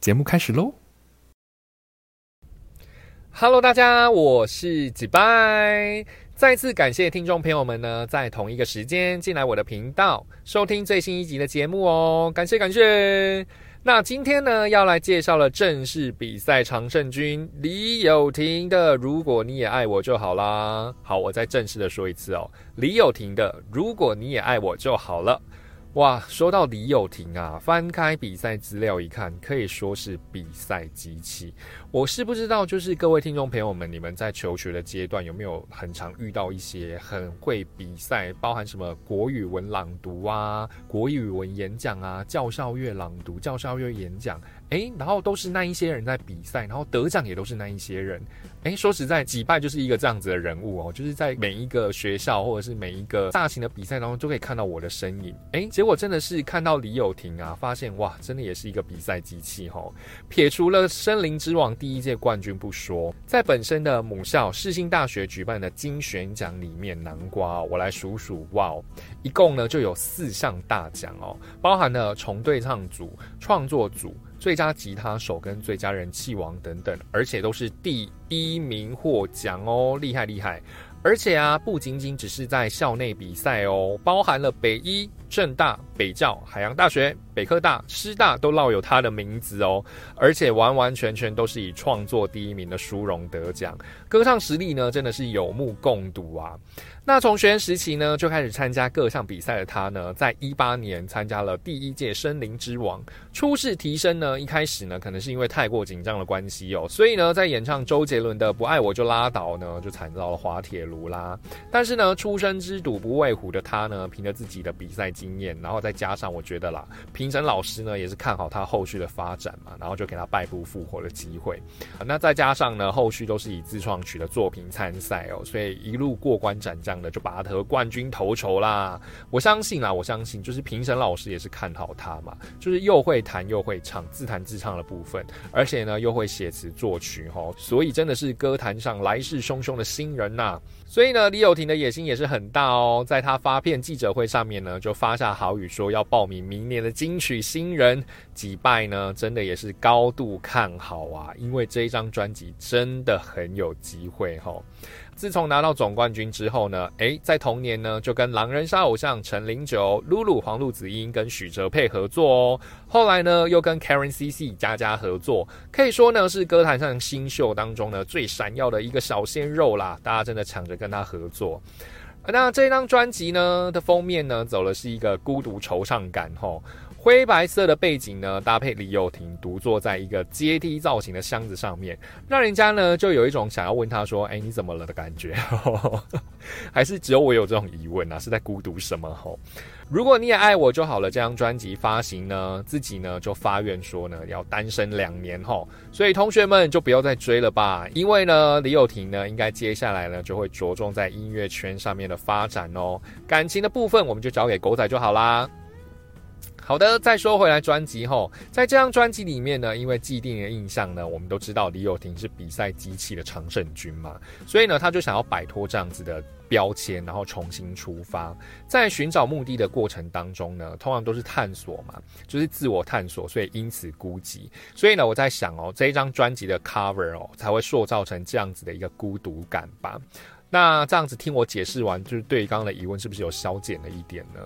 节目开始喽！Hello，大家，我是几拜。再次感谢听众朋友们呢，在同一个时间进来我的频道收听最新一集的节目哦，感谢感谢。那今天呢，要来介绍了正式比赛常胜军李友廷的《如果你也爱我就好啦》。好，我再正式的说一次哦，李友廷的《如果你也爱我就好了》。哇，说到李友廷啊，翻开比赛资料一看，可以说是比赛机器。我是不知道，就是各位听众朋友们，你们在求学的阶段有没有很常遇到一些很会比赛，包含什么国语文朗读啊、国语文演讲啊、教校乐朗读、教校乐演讲。哎，然后都是那一些人在比赛，然后得奖也都是那一些人。哎，说实在，几拜就是一个这样子的人物哦，就是在每一个学校或者是每一个大型的比赛当中，都可以看到我的身影。哎，结果真的是看到李友廷啊，发现哇，真的也是一个比赛机器哈。撇除了森林之王第一届冠军不说，在本身的母校世新大学举办的金选奖里面，南瓜我来数数，哇，哦一共呢就有四项大奖哦，包含了重对唱组、创作组。最佳吉他手跟最佳人气王等等，而且都是第一名获奖哦，厉害厉害！而且啊，不仅仅只是在校内比赛哦，包含了北一、正大、北教、海洋大学、北科大、师大都烙有他的名字哦，而且完完全全都是以创作第一名的殊荣得奖，歌唱实力呢真的是有目共睹啊！那从学生时期呢就开始参加各项比赛的他呢，在一八年参加了第一届森林之王，初试提升呢，一开始呢可能是因为太过紧张的关系哦，所以呢在演唱周杰伦的《不爱我就拉倒》呢，就惨遭了滑铁卢啦。但是呢，出生之犊不畏虎的他呢，凭着自己的比赛经验，然后再加上我觉得啦，评审老师呢也是看好他后续的发展嘛，然后就给他败不复活的机会。那再加上呢，后续都是以自创曲的作品参赛哦，所以一路过关斩将的。就把他得冠军头筹啦！我相信啦，我相信就是评审老师也是看好他嘛，就是又会弹又会唱，自弹自唱的部分，而且呢又会写词作曲哈，所以真的是歌坛上来势汹汹的新人呐！所以呢，李友廷的野心也是很大哦，在他发片记者会上面呢，就发发下好语说要报名明年的金曲新人，几拜呢，真的也是高度看好啊，因为这一张专辑真的很有机会哈。自从拿到总冠军之后呢，诶，在同年呢就跟狼人杀偶像陈零九、露露、黄露子英跟许哲佩合作哦。后来呢又跟 Karen CC 佳佳合作，可以说呢是歌坛上新秀当中呢最闪耀的一个小鲜肉啦。大家真的抢着跟他合作。那这张专辑呢的封面呢走的是一个孤独惆怅感吼。灰白色的背景呢，搭配李友廷独坐在一个阶梯造型的箱子上面，让人家呢就有一种想要问他说：“哎，你怎么了？”的感觉，还是只有我有这种疑问啊？是在孤独什么？吼，如果你也爱我就好了。这张专辑发行呢，自己呢就发愿说呢要单身两年吼，所以同学们就不要再追了吧，因为呢李友廷呢应该接下来呢就会着重在音乐圈上面的发展哦，感情的部分我们就交给狗仔就好啦。好的，再说回来，专辑吼，在这张专辑里面呢，因为既定的印象呢，我们都知道李友廷是比赛机器的常胜军嘛，所以呢，他就想要摆脱这样子的标签，然后重新出发。在寻找目的的过程当中呢，通常都是探索嘛，就是自我探索，所以因此孤寂。所以呢，我在想哦，这一张专辑的 cover 哦，才会塑造成这样子的一个孤独感吧。那这样子听我解释完，就是对刚刚的疑问是不是有消减了一点呢？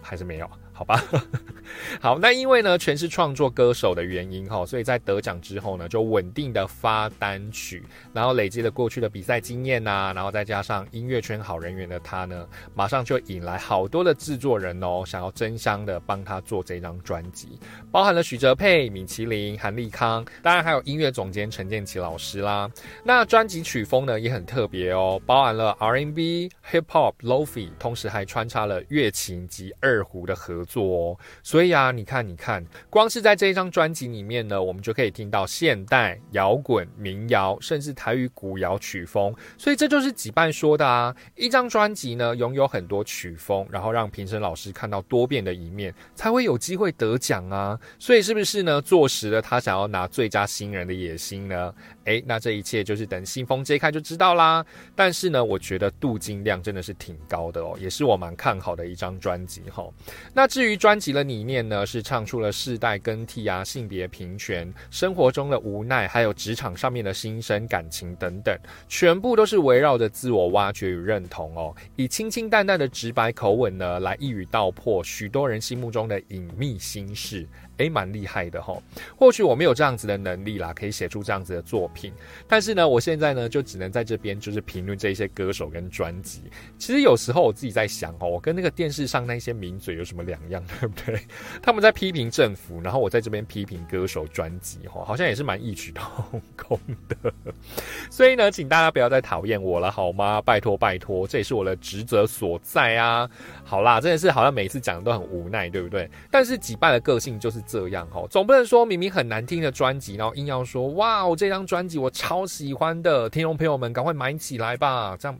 还是没有？好吧，好，那因为呢，全是创作歌手的原因哈，所以在得奖之后呢，就稳定的发单曲，然后累积了过去的比赛经验呐，然后再加上音乐圈好人缘的他呢，马上就引来好多的制作人哦，想要争相的帮他做这张专辑，包含了许哲佩、米其林、韩立康，当然还有音乐总监陈建奇老师啦。那专辑曲风呢也很特别哦，包含了 R&B、Hip Hop、Lofi，同时还穿插了乐琴及二胡的合。作哦。所以啊，你看，你看，光是在这一张专辑里面呢，我们就可以听到现代摇滚、民谣，甚至台语古谣曲风。所以这就是几半说的啊，一张专辑呢，拥有很多曲风，然后让评审老师看到多变的一面，才会有机会得奖啊。所以是不是呢，坐实了他想要拿最佳新人的野心呢？诶，那这一切就是等信封揭开就知道啦。但是呢，我觉得镀金量真的是挺高的哦，也是我蛮看好的一张专辑哈。那至于专辑的理念呢，是唱出了世代更替啊、性别平权、生活中的无奈，还有职场上面的心声、感情等等，全部都是围绕着自我挖掘与认同哦，以清清淡淡的直白口吻呢，来一语道破许多人心目中的隐秘心事。诶，蛮厉害的哈。或许我没有这样子的能力啦，可以写出这样子的作品。但是呢，我现在呢，就只能在这边就是评论这些歌手跟专辑。其实有时候我自己在想哦，我跟那个电视上那些名嘴有什么两样，对不对？他们在批评政府，然后我在这边批评歌手专辑，哈，好像也是蛮异曲同工的。所以呢，请大家不要再讨厌我了，好吗？拜托拜托，这也是我的职责所在啊。好啦，真的是好像每次讲的都很无奈，对不对？但是几拜的个性就是。这样哈，总不能说明明很难听的专辑，然后硬要说哇，我这张专辑我超喜欢的，听众朋友们赶快买起来吧，这样。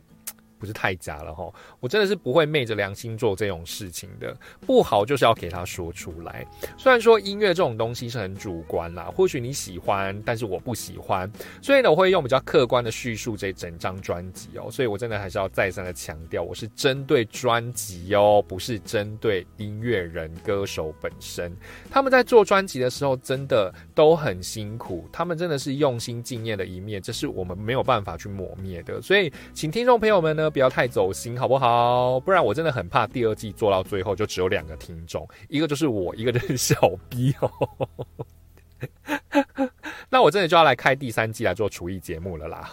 不是太假了哈，我真的是不会昧着良心做这种事情的。不好就是要给他说出来。虽然说音乐这种东西是很主观啦，或许你喜欢，但是我不喜欢，所以呢，我会用比较客观的叙述这整张专辑哦。所以我真的还是要再三的强调，我是针对专辑哦，不是针对音乐人歌手本身。他们在做专辑的时候真的都很辛苦，他们真的是用心敬业的一面，这是我们没有办法去抹灭的。所以，请听众朋友们呢。不要太走心，好不好？不然我真的很怕第二季做到最后就只有两个听众，一个就是我，一个就是小 B 哦。那我真的就要来开第三季来做厨艺节目了啦。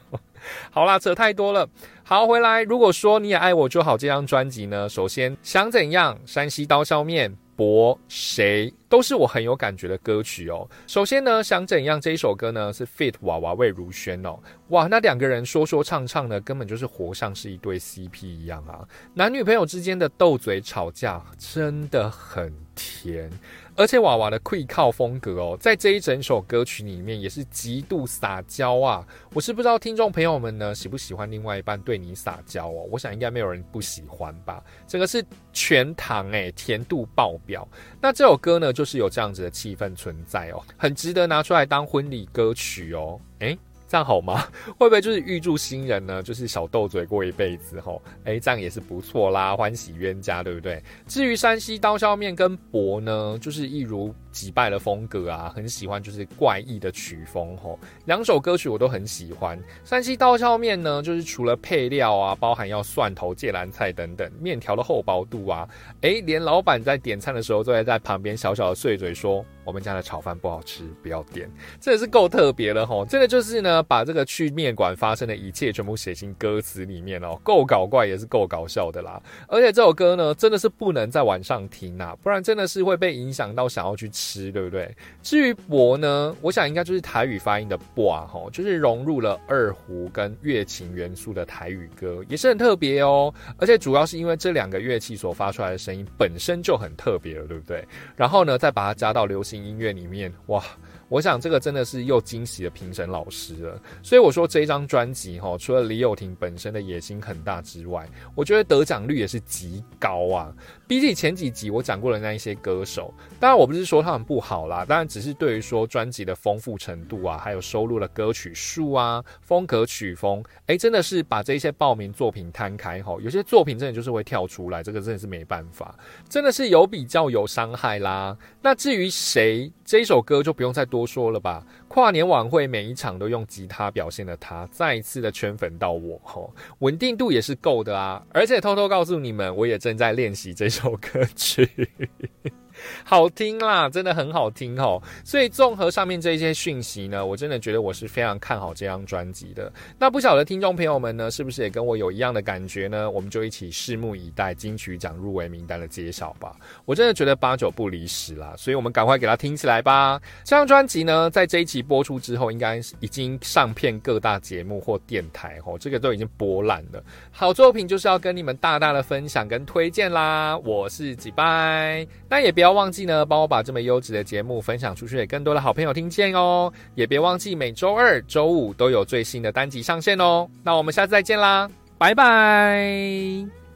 好啦，扯太多了。好，回来。如果说你也爱我就好，这张专辑呢，首先想怎样？山西刀削面。博谁都是我很有感觉的歌曲哦。首先呢，想怎样这一首歌呢？是 fit 娃娃魏如萱哦。哇，那两个人说说唱唱的，根本就是活像是一对 CP 一样啊。男女朋友之间的斗嘴吵架真的很甜。而且娃娃的跪靠风格哦，在这一整首歌曲里面也是极度撒娇啊！我是不知道听众朋友们呢喜不喜欢另外一半对你撒娇哦，我想应该没有人不喜欢吧。这个是全糖诶，甜度爆表。那这首歌呢，就是有这样子的气氛存在哦，很值得拿出来当婚礼歌曲哦。诶。这样好吗？会不会就是预祝新人呢？就是小斗嘴过一辈子吼？哎，这样也是不错啦，欢喜冤家，对不对？至于山西刀削面跟博呢，就是一如击败的风格啊，很喜欢就是怪异的曲风吼。两首歌曲我都很喜欢。山西刀削面呢，就是除了配料啊，包含要蒜头、芥蓝菜等等，面条的厚薄度啊，哎，连老板在点餐的时候都在在旁边小小的碎嘴说。我们家的炒饭不好吃，不要点，这也是够特别了吼。这个就是呢，把这个去面馆发生的一切全部写进歌词里面哦，够搞怪也是够搞笑的啦。而且这首歌呢，真的是不能在晚上听啊，不然真的是会被影响到想要去吃，对不对？至于“博”呢，我想应该就是台语发音的“博”啊，吼，就是融入了二胡跟乐琴元素的台语歌，也是很特别哦。而且主要是因为这两个乐器所发出来的声音本身就很特别了，对不对？然后呢，再把它加到流行。音乐里面，哇！我想这个真的是又惊喜了评审老师了，所以我说这一张专辑哈，除了李友廷本身的野心很大之外，我觉得得奖率也是极高啊。比起前几集我讲过的那一些歌手，当然我不是说他们不好啦，当然只是对于说专辑的丰富程度啊，还有收录的歌曲数啊，风格曲风，哎，真的是把这些报名作品摊开哈，有些作品真的就是会跳出来，这个真的是没办法，真的是有比较有伤害啦。那至于谁这一首歌就不用再多。多说了吧，跨年晚会每一场都用吉他表现的他，再一次的圈粉到我吼，稳定度也是够的啊，而且偷偷告诉你们，我也正在练习这首歌曲。好听啦，真的很好听哦。所以综合上面这些讯息呢，我真的觉得我是非常看好这张专辑的。那不晓得听众朋友们呢，是不是也跟我有一样的感觉呢？我们就一起拭目以待金曲奖入围名单的揭晓吧。我真的觉得八九不离十啦，所以我们赶快给它听起来吧。这张专辑呢，在这一期播出之后，应该是已经上片各大节目或电台哦，这个都已经播烂了。好作品就是要跟你们大大的分享跟推荐啦。我是几拜，那也不要不要忘记呢，帮我把这么优质的节目分享出去，给更多的好朋友听见哦。也别忘记每周二、周五都有最新的单集上线哦。那我们下次再见啦，拜拜。